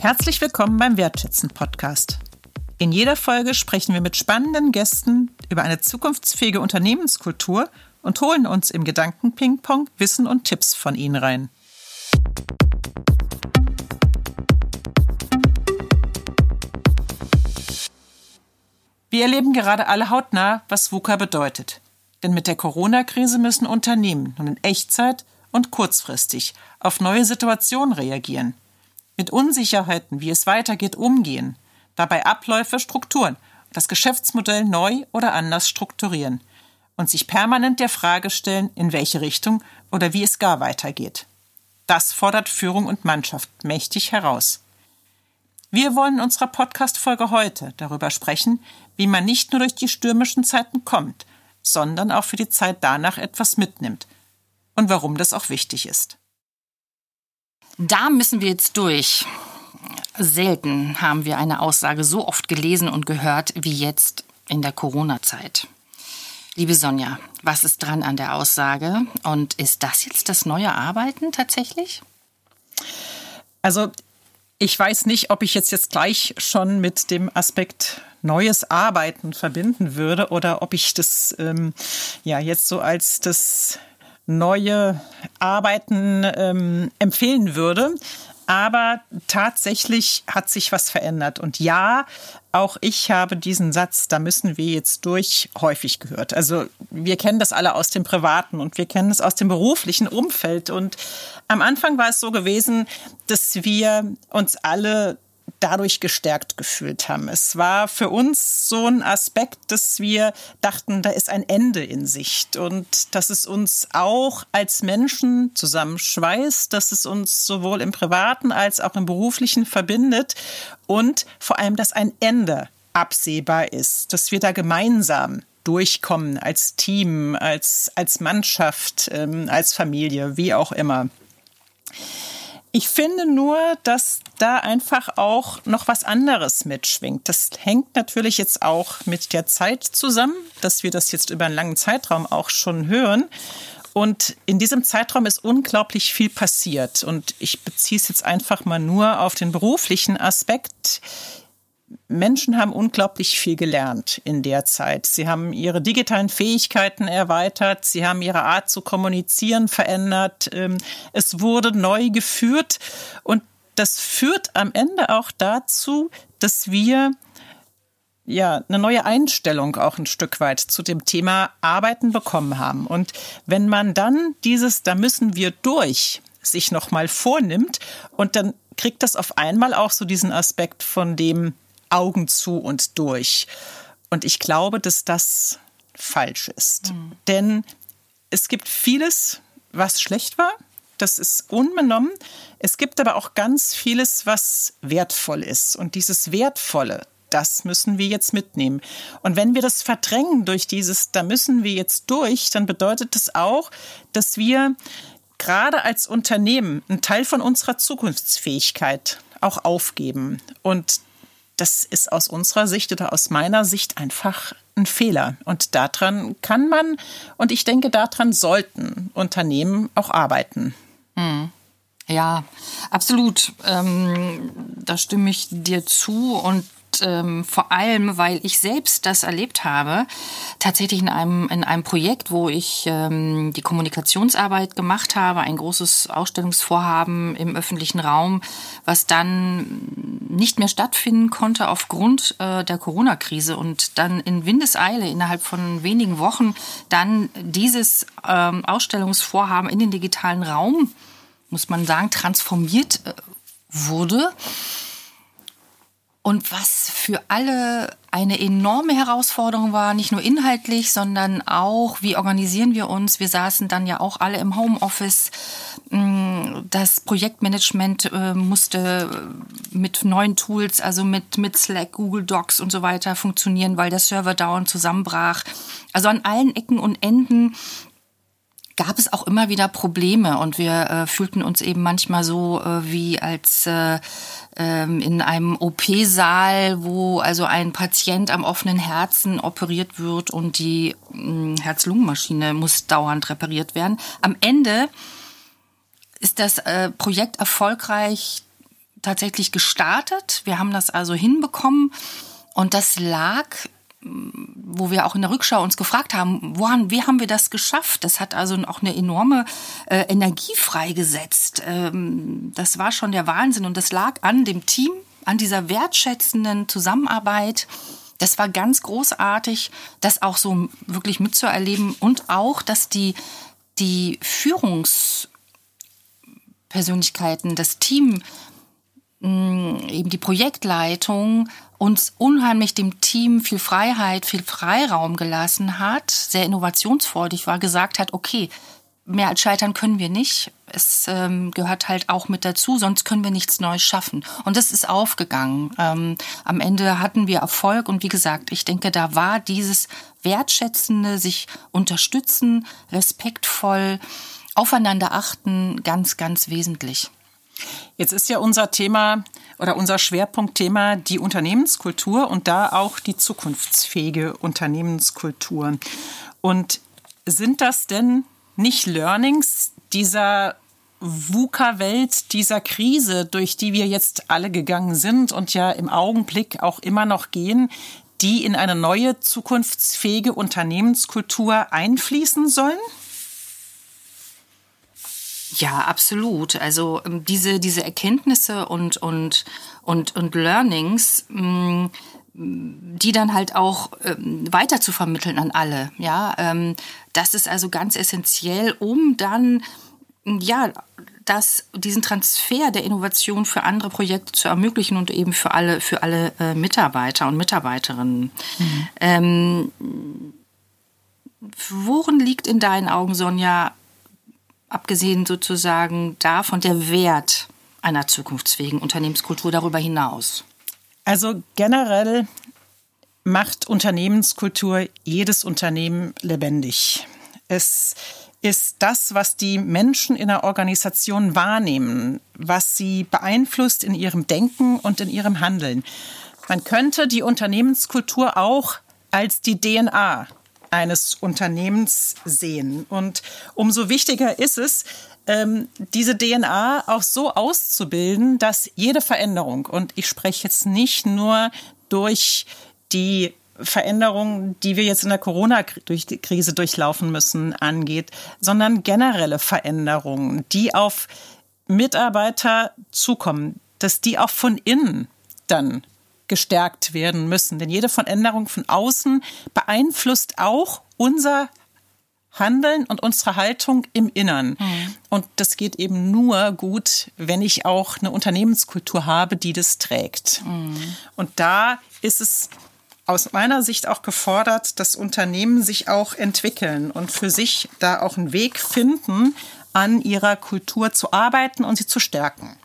Herzlich willkommen beim Wertschätzen Podcast. In jeder Folge sprechen wir mit spannenden Gästen über eine zukunftsfähige Unternehmenskultur und holen uns im Gedanken-Ping-Pong Wissen und Tipps von ihnen rein. Wir erleben gerade alle hautnah, was VUCA bedeutet. Denn mit der Corona-Krise müssen Unternehmen nun in Echtzeit und kurzfristig auf neue Situationen reagieren mit Unsicherheiten, wie es weitergeht, umgehen, dabei Abläufe, Strukturen, das Geschäftsmodell neu oder anders strukturieren und sich permanent der Frage stellen, in welche Richtung oder wie es gar weitergeht. Das fordert Führung und Mannschaft mächtig heraus. Wir wollen in unserer Podcast-Folge heute darüber sprechen, wie man nicht nur durch die stürmischen Zeiten kommt, sondern auch für die Zeit danach etwas mitnimmt und warum das auch wichtig ist. Da müssen wir jetzt durch. Selten haben wir eine Aussage so oft gelesen und gehört wie jetzt in der Corona-Zeit. Liebe Sonja, was ist dran an der Aussage? Und ist das jetzt das neue Arbeiten tatsächlich? Also, ich weiß nicht, ob ich jetzt, jetzt gleich schon mit dem Aspekt neues Arbeiten verbinden würde oder ob ich das ähm, ja jetzt so als das neue Arbeiten ähm, empfehlen würde. Aber tatsächlich hat sich was verändert. Und ja, auch ich habe diesen Satz, da müssen wir jetzt durch, häufig gehört. Also wir kennen das alle aus dem privaten und wir kennen es aus dem beruflichen Umfeld. Und am Anfang war es so gewesen, dass wir uns alle dadurch gestärkt gefühlt haben. Es war für uns so ein Aspekt, dass wir dachten, da ist ein Ende in Sicht und dass es uns auch als Menschen zusammenschweißt, dass es uns sowohl im privaten als auch im beruflichen verbindet und vor allem, dass ein Ende absehbar ist, dass wir da gemeinsam durchkommen als Team, als, als Mannschaft, ähm, als Familie, wie auch immer. Ich finde nur, dass da einfach auch noch was anderes mitschwingt. Das hängt natürlich jetzt auch mit der Zeit zusammen, dass wir das jetzt über einen langen Zeitraum auch schon hören. Und in diesem Zeitraum ist unglaublich viel passiert. Und ich beziehe es jetzt einfach mal nur auf den beruflichen Aspekt. Menschen haben unglaublich viel gelernt in der Zeit. Sie haben ihre digitalen Fähigkeiten erweitert, sie haben ihre Art zu kommunizieren verändert, ähm, es wurde neu geführt und das führt am Ende auch dazu, dass wir ja, eine neue Einstellung auch ein Stück weit zu dem Thema Arbeiten bekommen haben. Und wenn man dann dieses, da müssen wir durch, sich nochmal vornimmt und dann kriegt das auf einmal auch so diesen Aspekt von dem, Augen zu und durch. Und ich glaube, dass das falsch ist. Mhm. Denn es gibt vieles, was schlecht war. Das ist unbenommen. Es gibt aber auch ganz vieles, was wertvoll ist. Und dieses Wertvolle, das müssen wir jetzt mitnehmen. Und wenn wir das verdrängen durch dieses, da müssen wir jetzt durch, dann bedeutet das auch, dass wir gerade als Unternehmen einen Teil von unserer Zukunftsfähigkeit auch aufgeben. Und das ist aus unserer Sicht oder aus meiner Sicht einfach ein Fehler. Und daran kann man, und ich denke, daran sollten Unternehmen auch arbeiten. Hm. Ja, absolut. Ähm, da stimme ich dir zu. Und ähm, vor allem, weil ich selbst das erlebt habe, tatsächlich in einem, in einem Projekt, wo ich ähm, die Kommunikationsarbeit gemacht habe, ein großes Ausstellungsvorhaben im öffentlichen Raum, was dann nicht mehr stattfinden konnte aufgrund äh, der Corona-Krise und dann in Windeseile innerhalb von wenigen Wochen dann dieses ähm, Ausstellungsvorhaben in den digitalen Raum, muss man sagen, transformiert äh, wurde und was für alle eine enorme Herausforderung war, nicht nur inhaltlich, sondern auch, wie organisieren wir uns? Wir saßen dann ja auch alle im Homeoffice. Mm, das Projektmanagement äh, musste mit neuen Tools, also mit, mit Slack, Google Docs und so weiter funktionieren, weil der Server dauernd zusammenbrach. Also an allen Ecken und Enden gab es auch immer wieder Probleme und wir äh, fühlten uns eben manchmal so äh, wie als äh, in einem OP-Saal, wo also ein Patient am offenen Herzen operiert wird und die hm, Herz-Lungen-Maschine muss dauernd repariert werden. Am Ende ist das äh, Projekt erfolgreich tatsächlich gestartet. Wir haben das also hinbekommen und das lag wo wir auch in der Rückschau uns gefragt haben, woran, wie haben wir das geschafft? Das hat also auch eine enorme äh, Energie freigesetzt. Ähm, das war schon der Wahnsinn und das lag an dem Team, an dieser wertschätzenden Zusammenarbeit. Das war ganz großartig, das auch so wirklich mitzuerleben und auch, dass die, die Führungspersönlichkeiten, das Team, eben die Projektleitung uns unheimlich dem Team viel Freiheit, viel Freiraum gelassen hat, sehr innovationsfreudig war, gesagt hat, okay, mehr als scheitern können wir nicht. Es ähm, gehört halt auch mit dazu, sonst können wir nichts Neues schaffen. Und das ist aufgegangen. Ähm, am Ende hatten wir Erfolg und wie gesagt, ich denke, da war dieses wertschätzende, sich unterstützen, respektvoll, aufeinander achten, ganz, ganz wesentlich. Jetzt ist ja unser Thema oder unser Schwerpunktthema die Unternehmenskultur und da auch die zukunftsfähige Unternehmenskultur. Und sind das denn nicht Learnings dieser VUCA-Welt, dieser Krise, durch die wir jetzt alle gegangen sind und ja im Augenblick auch immer noch gehen, die in eine neue zukunftsfähige Unternehmenskultur einfließen sollen? Ja, absolut. Also ähm, diese, diese Erkenntnisse und, und, und, und Learnings, mm, die dann halt auch ähm, weiter zu vermitteln an alle. Ja, ähm, das ist also ganz essentiell, um dann ja das, diesen Transfer der Innovation für andere Projekte zu ermöglichen und eben für alle, für alle äh, Mitarbeiter und Mitarbeiterinnen. Mhm. Ähm, worin liegt in deinen Augen, Sonja, abgesehen sozusagen davon der Wert einer zukunftsfähigen Unternehmenskultur darüber hinaus? Also generell macht Unternehmenskultur jedes Unternehmen lebendig. Es ist das, was die Menschen in der Organisation wahrnehmen, was sie beeinflusst in ihrem Denken und in ihrem Handeln. Man könnte die Unternehmenskultur auch als die DNA eines Unternehmens sehen. Und umso wichtiger ist es, ähm, diese DNA auch so auszubilden, dass jede Veränderung, und ich spreche jetzt nicht nur durch die Veränderungen, die wir jetzt in der Corona-Krise durchlaufen müssen, angeht, sondern generelle Veränderungen, die auf Mitarbeiter zukommen, dass die auch von innen dann gestärkt werden müssen. Denn jede Veränderung von außen beeinflusst auch unser Handeln und unsere Haltung im Innern. Mhm. Und das geht eben nur gut, wenn ich auch eine Unternehmenskultur habe, die das trägt. Mhm. Und da ist es aus meiner Sicht auch gefordert, dass Unternehmen sich auch entwickeln und für sich da auch einen Weg finden, an ihrer Kultur zu arbeiten und sie zu stärken.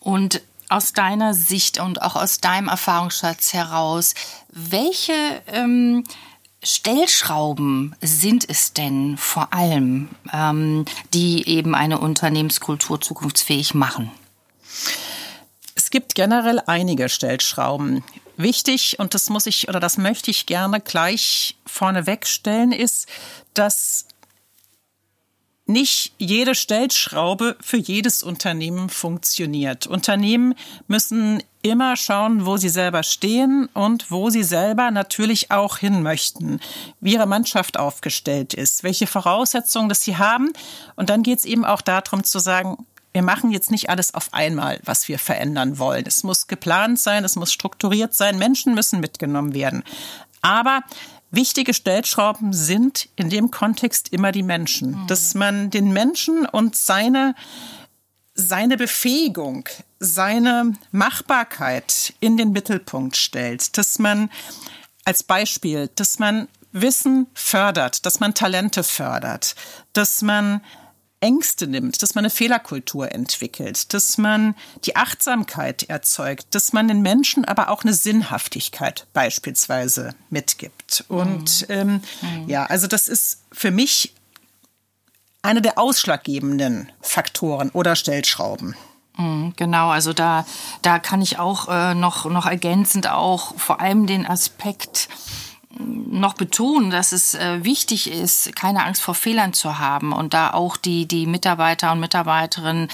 Und aus deiner Sicht und auch aus deinem Erfahrungsschatz heraus, welche ähm, Stellschrauben sind es denn vor allem, ähm, die eben eine Unternehmenskultur zukunftsfähig machen? Es gibt generell einige Stellschrauben. Wichtig, und das muss ich oder das möchte ich gerne gleich vorneweg stellen, ist, dass nicht jede Stellschraube für jedes Unternehmen funktioniert. Unternehmen müssen immer schauen, wo sie selber stehen und wo sie selber natürlich auch hin möchten, wie ihre Mannschaft aufgestellt ist, welche Voraussetzungen das sie haben. Und dann geht es eben auch darum zu sagen, wir machen jetzt nicht alles auf einmal, was wir verändern wollen. Es muss geplant sein, es muss strukturiert sein, Menschen müssen mitgenommen werden. Aber Wichtige Stellschrauben sind in dem Kontext immer die Menschen. Mhm. Dass man den Menschen und seine, seine Befähigung, seine Machbarkeit in den Mittelpunkt stellt. Dass man als Beispiel, dass man Wissen fördert, dass man Talente fördert, dass man Ängste nimmt, dass man eine Fehlerkultur entwickelt, dass man die Achtsamkeit erzeugt, dass man den Menschen aber auch eine Sinnhaftigkeit beispielsweise mitgibt. Und mhm. ähm, mhm. ja, also das ist für mich eine der ausschlaggebenden Faktoren oder Stellschrauben. Mhm, genau, also da, da kann ich auch äh, noch, noch ergänzend auch vor allem den Aspekt noch betonen, dass es äh, wichtig ist, keine Angst vor Fehlern zu haben und da auch die, die Mitarbeiter und Mitarbeiterinnen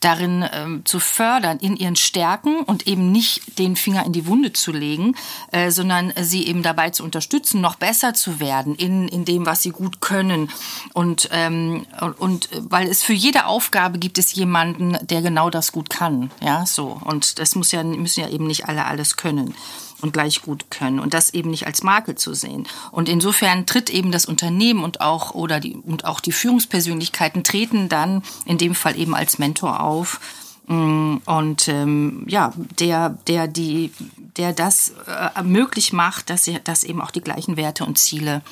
darin ähm, zu fördern, in ihren Stärken und eben nicht den Finger in die Wunde zu legen, äh, sondern sie eben dabei zu unterstützen, noch besser zu werden in, in dem, was sie gut können. Und, ähm, und weil es für jede Aufgabe gibt es jemanden, der genau das gut kann. Ja, so. Und das muss ja, müssen ja eben nicht alle alles können und gleich gut können und das eben nicht als Makel zu sehen. Und insofern tritt eben das Unternehmen und auch oder die und auch die Führungspersönlichkeiten treten dann in dem Fall eben als Mentor auf mm, und ähm, ja, der, der die, der das äh, möglich macht, dass sie, dass eben auch die gleichen Werte und Ziele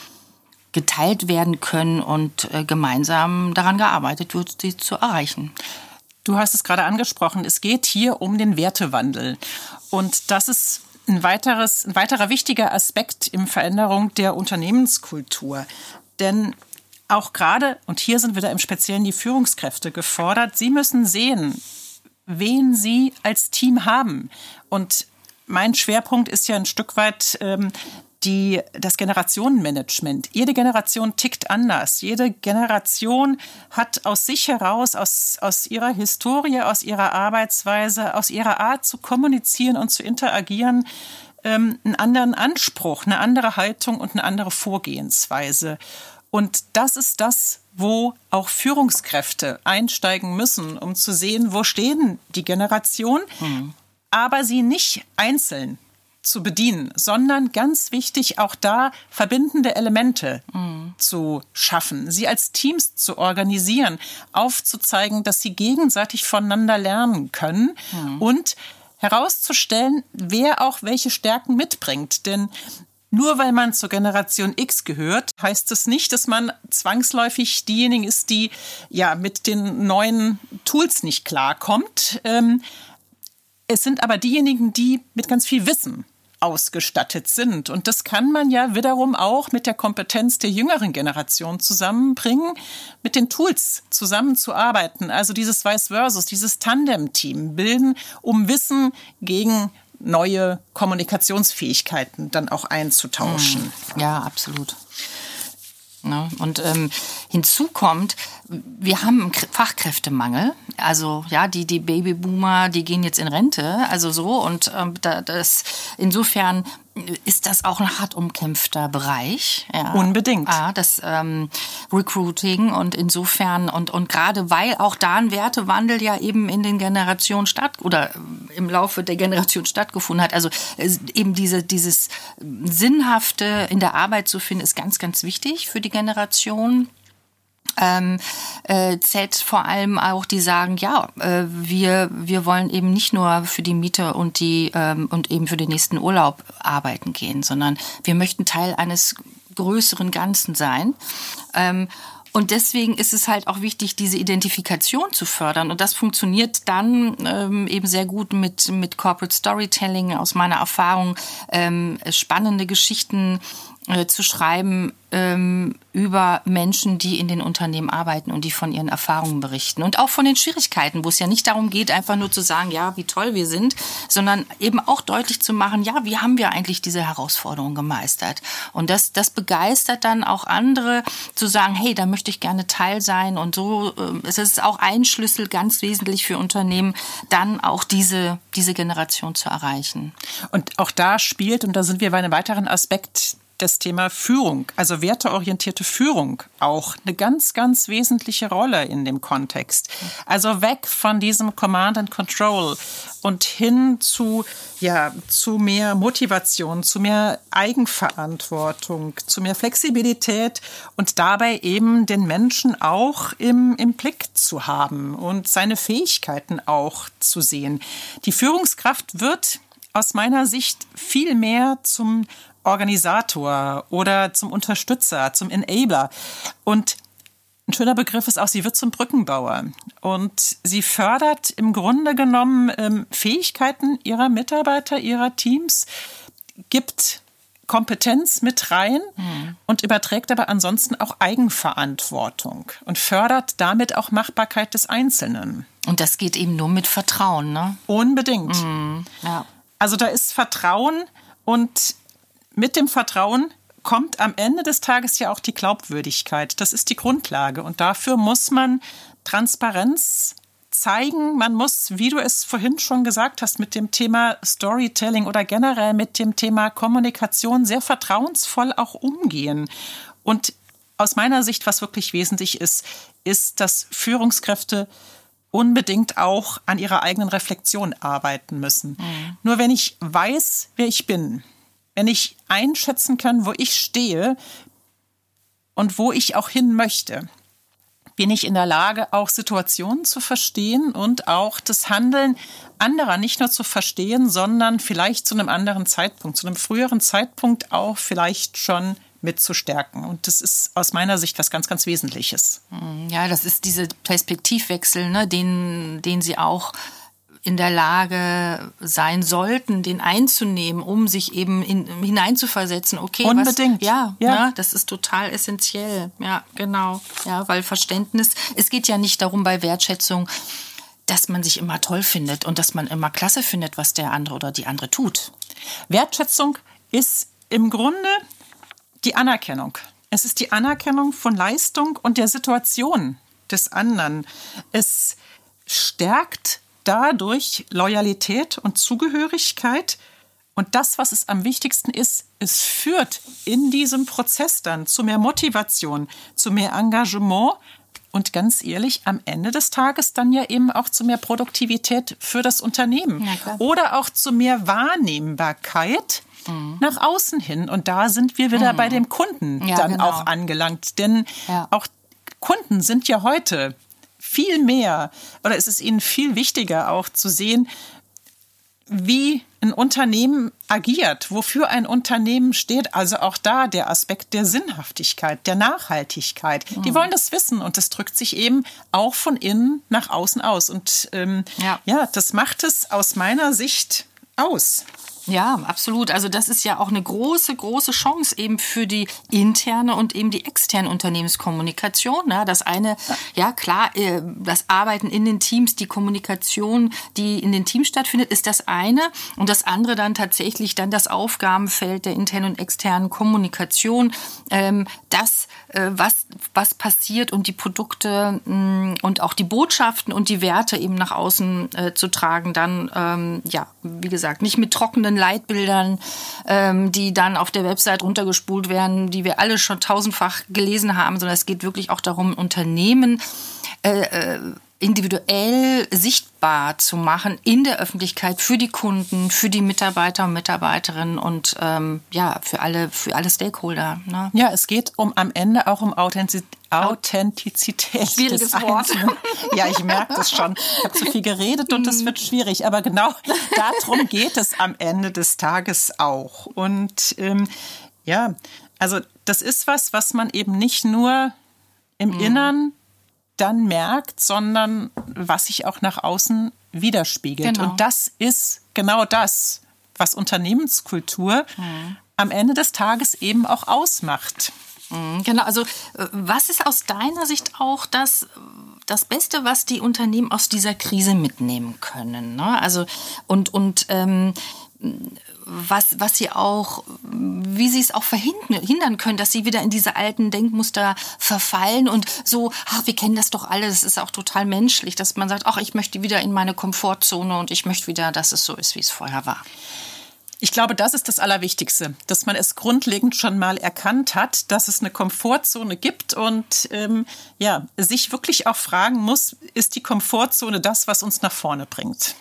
geteilt werden können und äh, gemeinsam daran gearbeitet wird, sie zu erreichen. Du hast es gerade angesprochen, es geht hier um den Wertewandel. Und das ist ein, weiteres, ein weiterer wichtiger Aspekt im Veränderung der Unternehmenskultur. Denn auch gerade, und hier sind wieder im Speziellen die Führungskräfte gefordert, sie müssen sehen, wen sie als Team haben. Und mein Schwerpunkt ist ja ein Stück weit ähm, die, das Generationenmanagement. Jede Generation tickt anders. Jede Generation hat aus sich heraus, aus, aus ihrer Historie, aus ihrer Arbeitsweise, aus ihrer Art zu kommunizieren und zu interagieren, ähm, einen anderen Anspruch, eine andere Haltung und eine andere Vorgehensweise. Und das ist das, wo auch Führungskräfte einsteigen müssen, um zu sehen, wo stehen die Generationen, mhm. aber sie nicht einzeln zu bedienen, sondern ganz wichtig auch da verbindende Elemente mhm. zu schaffen, sie als Teams zu organisieren, aufzuzeigen, dass sie gegenseitig voneinander lernen können mhm. und herauszustellen, wer auch welche Stärken mitbringt. Denn nur weil man zur Generation X gehört, heißt es nicht, dass man zwangsläufig diejenigen ist, die ja mit den neuen Tools nicht klarkommt. Ähm, es sind aber diejenigen, die mit ganz viel Wissen ausgestattet sind. Und das kann man ja wiederum auch mit der Kompetenz der jüngeren Generation zusammenbringen, mit den Tools zusammenzuarbeiten. Also dieses Vice Versus, dieses Tandem-Team bilden, um Wissen gegen neue Kommunikationsfähigkeiten dann auch einzutauschen. Ja, absolut. Ne? Und ähm, hinzu kommt, wir haben einen Fachkräftemangel. Also ja, die, die Babyboomer, die gehen jetzt in Rente, also so. Und ähm, das insofern ist das auch ein hart umkämpfter Bereich. Ja. Unbedingt. Ja, das ähm, Recruiting und insofern und, und gerade weil auch da ein Wertewandel ja eben in den Generationen statt oder im Laufe der Generation stattgefunden hat. Also eben diese, dieses Sinnhafte in der Arbeit zu finden, ist ganz, ganz wichtig für die Generation ähm, äh, Z vor allem auch, die sagen, ja, äh, wir, wir wollen eben nicht nur für die Miete und die ähm, und eben für den nächsten Urlaub arbeiten gehen, sondern wir möchten Teil eines größeren Ganzen sein. Ähm, und deswegen ist es halt auch wichtig, diese Identifikation zu fördern. Und das funktioniert dann ähm, eben sehr gut mit, mit Corporate Storytelling aus meiner Erfahrung, ähm, spannende Geschichten äh, zu schreiben ähm, über Menschen, die in den Unternehmen arbeiten und die von ihren Erfahrungen berichten und auch von den Schwierigkeiten, wo es ja nicht darum geht, einfach nur zu sagen, ja, wie toll wir sind, sondern eben auch deutlich zu machen, ja, wie haben wir eigentlich diese Herausforderung gemeistert? Und das, das begeistert dann auch andere zu sagen, hey, da möchte ich gerne Teil sein und so. Äh, es ist auch ein Schlüssel ganz wesentlich für Unternehmen, dann auch diese, diese Generation zu erreichen. Und auch da spielt, und da sind wir bei einem weiteren Aspekt das Thema Führung, also werteorientierte Führung, auch eine ganz, ganz wesentliche Rolle in dem Kontext. Also weg von diesem Command and Control und hin zu, ja, zu mehr Motivation, zu mehr Eigenverantwortung, zu mehr Flexibilität und dabei eben den Menschen auch im, im Blick zu haben und seine Fähigkeiten auch zu sehen. Die Führungskraft wird aus meiner Sicht viel mehr zum Organisator oder zum Unterstützer, zum Enabler. Und ein schöner Begriff ist auch, sie wird zum Brückenbauer. Und sie fördert im Grunde genommen ähm, Fähigkeiten ihrer Mitarbeiter, ihrer Teams, gibt Kompetenz mit rein mhm. und überträgt aber ansonsten auch Eigenverantwortung und fördert damit auch Machbarkeit des Einzelnen. Und das geht eben nur mit Vertrauen, ne? Unbedingt. Mhm, ja. Also da ist Vertrauen und mit dem Vertrauen kommt am Ende des Tages ja auch die Glaubwürdigkeit. Das ist die Grundlage. Und dafür muss man Transparenz zeigen. Man muss, wie du es vorhin schon gesagt hast, mit dem Thema Storytelling oder generell mit dem Thema Kommunikation sehr vertrauensvoll auch umgehen. Und aus meiner Sicht, was wirklich wesentlich ist, ist, dass Führungskräfte unbedingt auch an ihrer eigenen Reflexion arbeiten müssen. Mhm. Nur wenn ich weiß, wer ich bin, wenn ich einschätzen kann, wo ich stehe und wo ich auch hin möchte, bin ich in der Lage, auch Situationen zu verstehen und auch das Handeln anderer nicht nur zu verstehen, sondern vielleicht zu einem anderen Zeitpunkt, zu einem früheren Zeitpunkt auch vielleicht schon mitzustärken. Und das ist aus meiner Sicht was ganz, ganz Wesentliches. Ja, das ist dieser Perspektivwechsel, ne, den, den Sie auch in der Lage sein sollten, den einzunehmen, um sich eben in, hineinzuversetzen. Okay, unbedingt. Was, ja, ja. Ne, das ist total essentiell. Ja, genau. Ja, weil Verständnis. Es geht ja nicht darum bei Wertschätzung, dass man sich immer toll findet und dass man immer klasse findet, was der andere oder die andere tut. Wertschätzung ist im Grunde die Anerkennung. Es ist die Anerkennung von Leistung und der Situation des anderen. Es stärkt dadurch Loyalität und Zugehörigkeit. Und das, was es am wichtigsten ist, es führt in diesem Prozess dann zu mehr Motivation, zu mehr Engagement und ganz ehrlich, am Ende des Tages dann ja eben auch zu mehr Produktivität für das Unternehmen ja, oder auch zu mehr Wahrnehmbarkeit mhm. nach außen hin. Und da sind wir wieder mhm. bei dem Kunden ja, dann genau. auch angelangt. Denn ja. auch Kunden sind ja heute viel mehr oder es ist ihnen viel wichtiger auch zu sehen, wie ein Unternehmen agiert, wofür ein Unternehmen steht. Also auch da der Aspekt der Sinnhaftigkeit, der Nachhaltigkeit. Mhm. Die wollen das wissen und das drückt sich eben auch von innen nach außen aus. Und ähm, ja. ja, das macht es aus meiner Sicht aus. Ja, absolut. Also das ist ja auch eine große, große Chance eben für die interne und eben die externe Unternehmenskommunikation. Ja, das eine, ja klar, äh, das Arbeiten in den Teams, die Kommunikation, die in den Teams stattfindet, ist das eine. Und das andere dann tatsächlich dann das Aufgabenfeld der internen und externen Kommunikation. Ähm, das, äh, was, was passiert und die Produkte mm, und auch die Botschaften und die Werte eben nach außen äh, zu tragen, dann, ähm, ja, wie gesagt, nicht mit trockenen Leitbildern, ähm, die dann auf der Website runtergespult werden, die wir alle schon tausendfach gelesen haben, sondern es geht wirklich auch darum, Unternehmen äh, äh, individuell sichtbar zu machen in der Öffentlichkeit für die Kunden, für die Mitarbeiter und Mitarbeiterinnen und ähm, ja für alle für alle Stakeholder. Ne? Ja, es geht um am Ende auch um Authentizität. Authentizität. Schwieriges Wort. Ja, ich merke das schon. Ich habe zu viel geredet und das wird schwierig. Aber genau darum geht es am Ende des Tages auch. Und ähm, ja, also das ist was, was man eben nicht nur im mhm. Innern dann merkt, sondern was sich auch nach außen widerspiegelt. Genau. Und das ist genau das, was Unternehmenskultur mhm. am Ende des Tages eben auch ausmacht. Mhm, genau, also äh, was ist aus deiner Sicht auch das, das Beste, was die Unternehmen aus dieser Krise mitnehmen können? Ne? Also und, und ähm, was, was sie auch, wie sie es auch verhindern können, dass sie wieder in diese alten Denkmuster verfallen und so, ach, wir kennen das doch alles, es ist auch total menschlich, dass man sagt, ach, ich möchte wieder in meine Komfortzone und ich möchte wieder, dass es so ist, wie es vorher war. Ich glaube, das ist das Allerwichtigste, dass man es grundlegend schon mal erkannt hat, dass es eine Komfortzone gibt und ähm, ja, sich wirklich auch fragen muss, ist die Komfortzone das, was uns nach vorne bringt?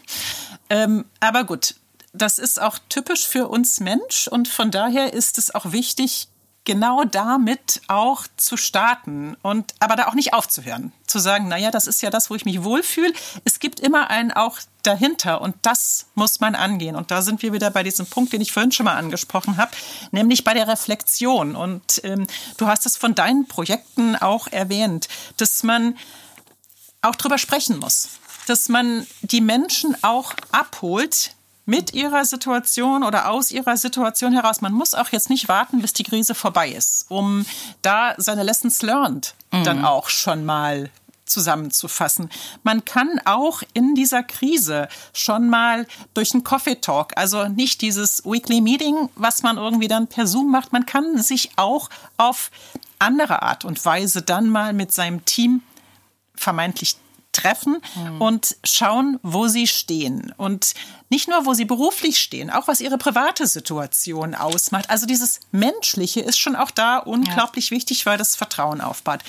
Ähm, aber gut, das ist auch typisch für uns Mensch und von daher ist es auch wichtig, genau damit auch zu starten und aber da auch nicht aufzuhören. Zu sagen, naja, das ist ja das, wo ich mich wohlfühle. Es gibt immer einen auch dahinter und das muss man angehen. Und da sind wir wieder bei diesem Punkt, den ich vorhin schon mal angesprochen habe, nämlich bei der Reflexion. Und ähm, du hast es von deinen Projekten auch erwähnt, dass man auch drüber sprechen muss, dass man die Menschen auch abholt, mit ihrer Situation oder aus ihrer Situation heraus. Man muss auch jetzt nicht warten, bis die Krise vorbei ist, um da seine Lessons learned mhm. dann auch schon mal zusammenzufassen. Man kann auch in dieser Krise schon mal durch einen Coffee Talk, also nicht dieses Weekly Meeting, was man irgendwie dann per Zoom macht, man kann sich auch auf andere Art und Weise dann mal mit seinem Team vermeintlich treffen mhm. und schauen, wo sie stehen. Und nicht nur, wo sie beruflich stehen, auch was ihre private Situation ausmacht. Also dieses Menschliche ist schon auch da unglaublich ja. wichtig, weil das Vertrauen aufbaut.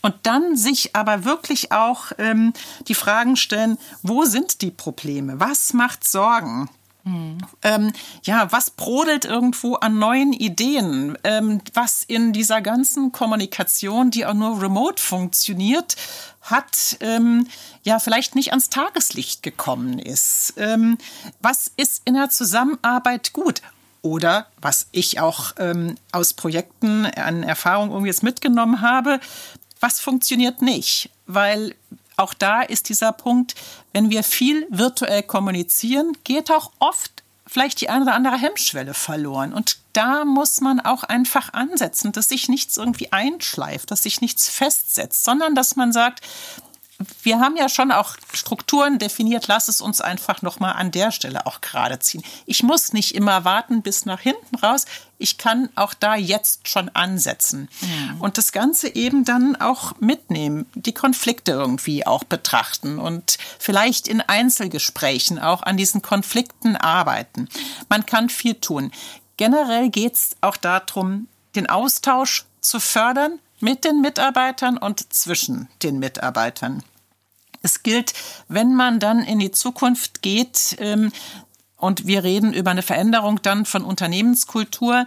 Und dann sich aber wirklich auch ähm, die Fragen stellen, wo sind die Probleme? Was macht Sorgen? Mhm. Ähm, ja, was brodelt irgendwo an neuen Ideen? Ähm, was in dieser ganzen Kommunikation, die auch nur remote funktioniert, hat, ähm, ja, vielleicht nicht ans Tageslicht gekommen ist? Ähm, was ist in der Zusammenarbeit gut? Oder was ich auch ähm, aus Projekten an Erfahrung irgendwie jetzt mitgenommen habe, was funktioniert nicht? Weil auch da ist dieser Punkt, wenn wir viel virtuell kommunizieren, geht auch oft vielleicht die eine oder andere Hemmschwelle verloren. Und da muss man auch einfach ansetzen, dass sich nichts irgendwie einschleift, dass sich nichts festsetzt, sondern dass man sagt, wir haben ja schon auch Strukturen definiert, lass es uns einfach noch mal an der Stelle auch gerade ziehen. Ich muss nicht immer warten bis nach hinten raus. Ich kann auch da jetzt schon ansetzen mhm. und das Ganze eben dann auch mitnehmen, die Konflikte irgendwie auch betrachten und vielleicht in Einzelgesprächen auch an diesen Konflikten arbeiten. Man kann viel tun. Generell geht es auch darum, den Austausch zu fördern, mit den Mitarbeitern und zwischen den Mitarbeitern. Es gilt, wenn man dann in die Zukunft geht, ähm, und wir reden über eine Veränderung dann von Unternehmenskultur.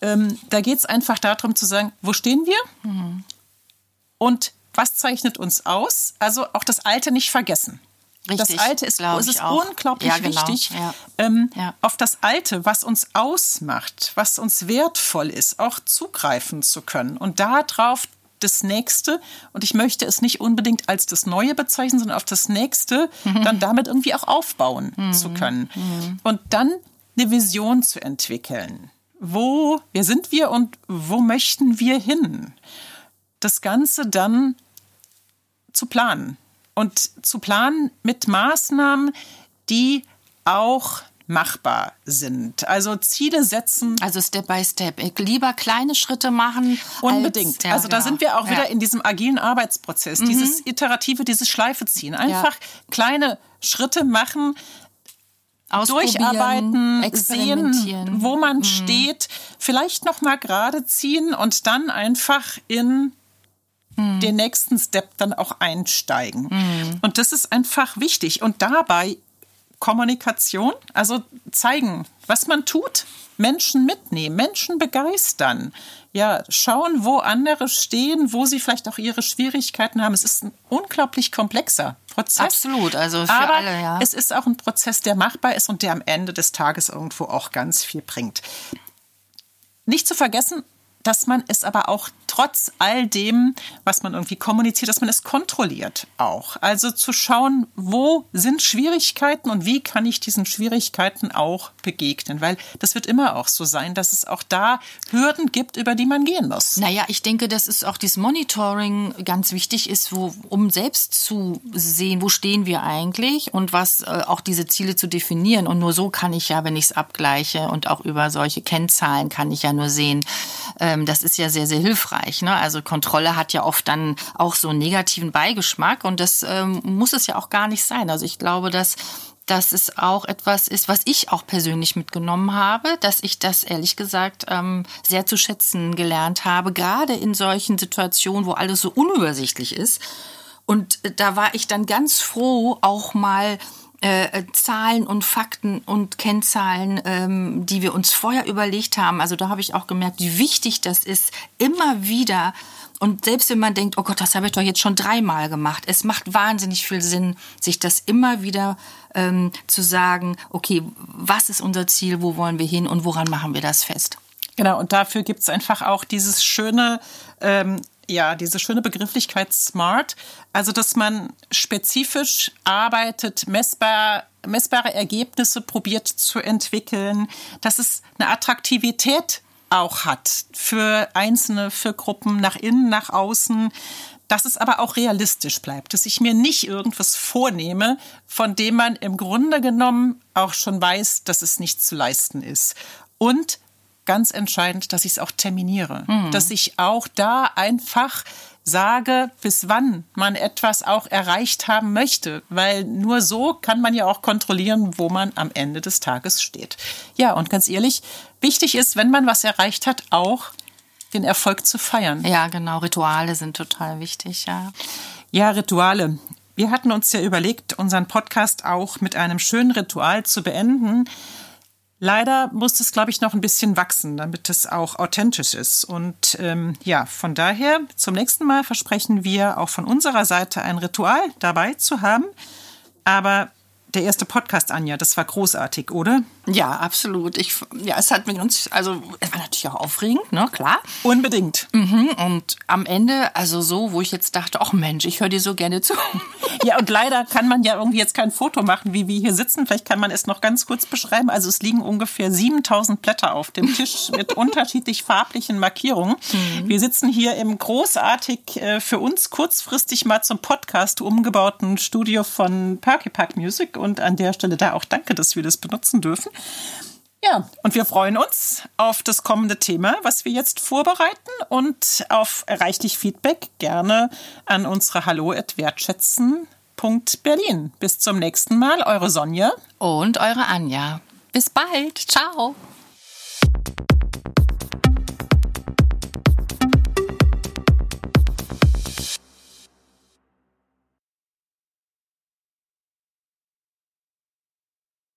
Ähm, da geht es einfach darum zu sagen, wo stehen wir mhm. und was zeichnet uns aus? Also auch das Alte nicht vergessen. Richtig, das Alte ist, es ist unglaublich ja, genau. wichtig, ja. Ähm, ja. auf das Alte, was uns ausmacht, was uns wertvoll ist, auch zugreifen zu können und darauf das Nächste, und ich möchte es nicht unbedingt als das Neue bezeichnen, sondern auf das Nächste, mhm. dann damit irgendwie auch aufbauen mhm. zu können. Mhm. Und dann eine Vision zu entwickeln. Wo, wer sind wir und wo möchten wir hin? Das Ganze dann zu planen und zu planen mit Maßnahmen, die auch machbar sind. Also Ziele setzen. Also Step by Step. Ich lieber kleine Schritte machen. Unbedingt. Als, ja, also da genau. sind wir auch ja. wieder in diesem agilen Arbeitsprozess. Mhm. Dieses iterative, dieses Schleife ziehen. Einfach ja. kleine Schritte machen, durcharbeiten, sehen, wo man mhm. steht, vielleicht noch mal gerade ziehen und dann einfach in mhm. den nächsten Step dann auch einsteigen. Mhm. Und das ist einfach wichtig. Und dabei Kommunikation, also zeigen, was man tut, Menschen mitnehmen, Menschen begeistern, ja, schauen, wo andere stehen, wo sie vielleicht auch ihre Schwierigkeiten haben. Es ist ein unglaublich komplexer Prozess. Absolut, also für Aber alle, ja. Es ist auch ein Prozess, der machbar ist und der am Ende des Tages irgendwo auch ganz viel bringt. Nicht zu vergessen, dass man es aber auch trotz all dem, was man irgendwie kommuniziert, dass man es kontrolliert auch. Also zu schauen, wo sind Schwierigkeiten und wie kann ich diesen Schwierigkeiten auch begegnen. Weil das wird immer auch so sein, dass es auch da Hürden gibt, über die man gehen muss. Naja, ich denke, dass es auch dieses Monitoring ganz wichtig ist, wo, um selbst zu sehen, wo stehen wir eigentlich und was äh, auch diese Ziele zu definieren. Und nur so kann ich ja, wenn ich es abgleiche und auch über solche Kennzahlen kann ich ja nur sehen, äh, das ist ja sehr, sehr hilfreich. Ne? Also Kontrolle hat ja oft dann auch so einen negativen Beigeschmack und das ähm, muss es ja auch gar nicht sein. Also ich glaube, dass dass es auch etwas ist, was ich auch persönlich mitgenommen habe, dass ich das ehrlich gesagt ähm, sehr zu schätzen gelernt habe, gerade in solchen Situationen, wo alles so unübersichtlich ist. Und da war ich dann ganz froh, auch mal äh, Zahlen und Fakten und Kennzahlen, ähm, die wir uns vorher überlegt haben. Also da habe ich auch gemerkt, wie wichtig das ist, immer wieder und selbst wenn man denkt, oh Gott, das habe ich doch jetzt schon dreimal gemacht, es macht wahnsinnig viel Sinn, sich das immer wieder ähm, zu sagen, okay, was ist unser Ziel, wo wollen wir hin und woran machen wir das fest? Genau, und dafür gibt es einfach auch dieses schöne ähm, ja, diese schöne Begrifflichkeit smart, also dass man spezifisch arbeitet, messbar, messbare Ergebnisse probiert zu entwickeln, dass es eine Attraktivität auch hat für Einzelne, für Gruppen, nach innen, nach außen, dass es aber auch realistisch bleibt, dass ich mir nicht irgendwas vornehme, von dem man im Grunde genommen auch schon weiß, dass es nicht zu leisten ist. Und ganz entscheidend, dass ich es auch terminiere, mhm. dass ich auch da einfach sage, bis wann man etwas auch erreicht haben möchte, weil nur so kann man ja auch kontrollieren, wo man am Ende des Tages steht. Ja, und ganz ehrlich, wichtig ist, wenn man was erreicht hat, auch den Erfolg zu feiern. Ja, genau, Rituale sind total wichtig, ja. Ja, Rituale. Wir hatten uns ja überlegt, unseren Podcast auch mit einem schönen Ritual zu beenden. Leider muss es, glaube ich, noch ein bisschen wachsen, damit es auch authentisch ist. Und ähm, ja, von daher, zum nächsten Mal versprechen wir auch von unserer Seite ein Ritual dabei zu haben. Aber der erste Podcast, Anja, das war großartig, oder? Ja, absolut. Ich, ja, es hat mit uns, also es war natürlich auch aufregend, ne, klar. Unbedingt. Mhm, und am Ende, also so, wo ich jetzt dachte, ach Mensch, ich höre dir so gerne zu. Ja, und leider kann man ja irgendwie jetzt kein Foto machen, wie wir hier sitzen. Vielleicht kann man es noch ganz kurz beschreiben. Also es liegen ungefähr 7000 Blätter auf dem Tisch mit unterschiedlich farblichen Markierungen. Mhm. Wir sitzen hier im großartig äh, für uns kurzfristig mal zum Podcast umgebauten Studio von Perky Park Music. Und an der Stelle da auch danke, dass wir das benutzen dürfen. Ja, und wir freuen uns auf das kommende Thema, was wir jetzt vorbereiten und auf reichlich Feedback gerne an unsere Hallo wertschätzen. Berlin. Bis zum nächsten Mal, eure Sonja und eure Anja. Bis bald. Ciao.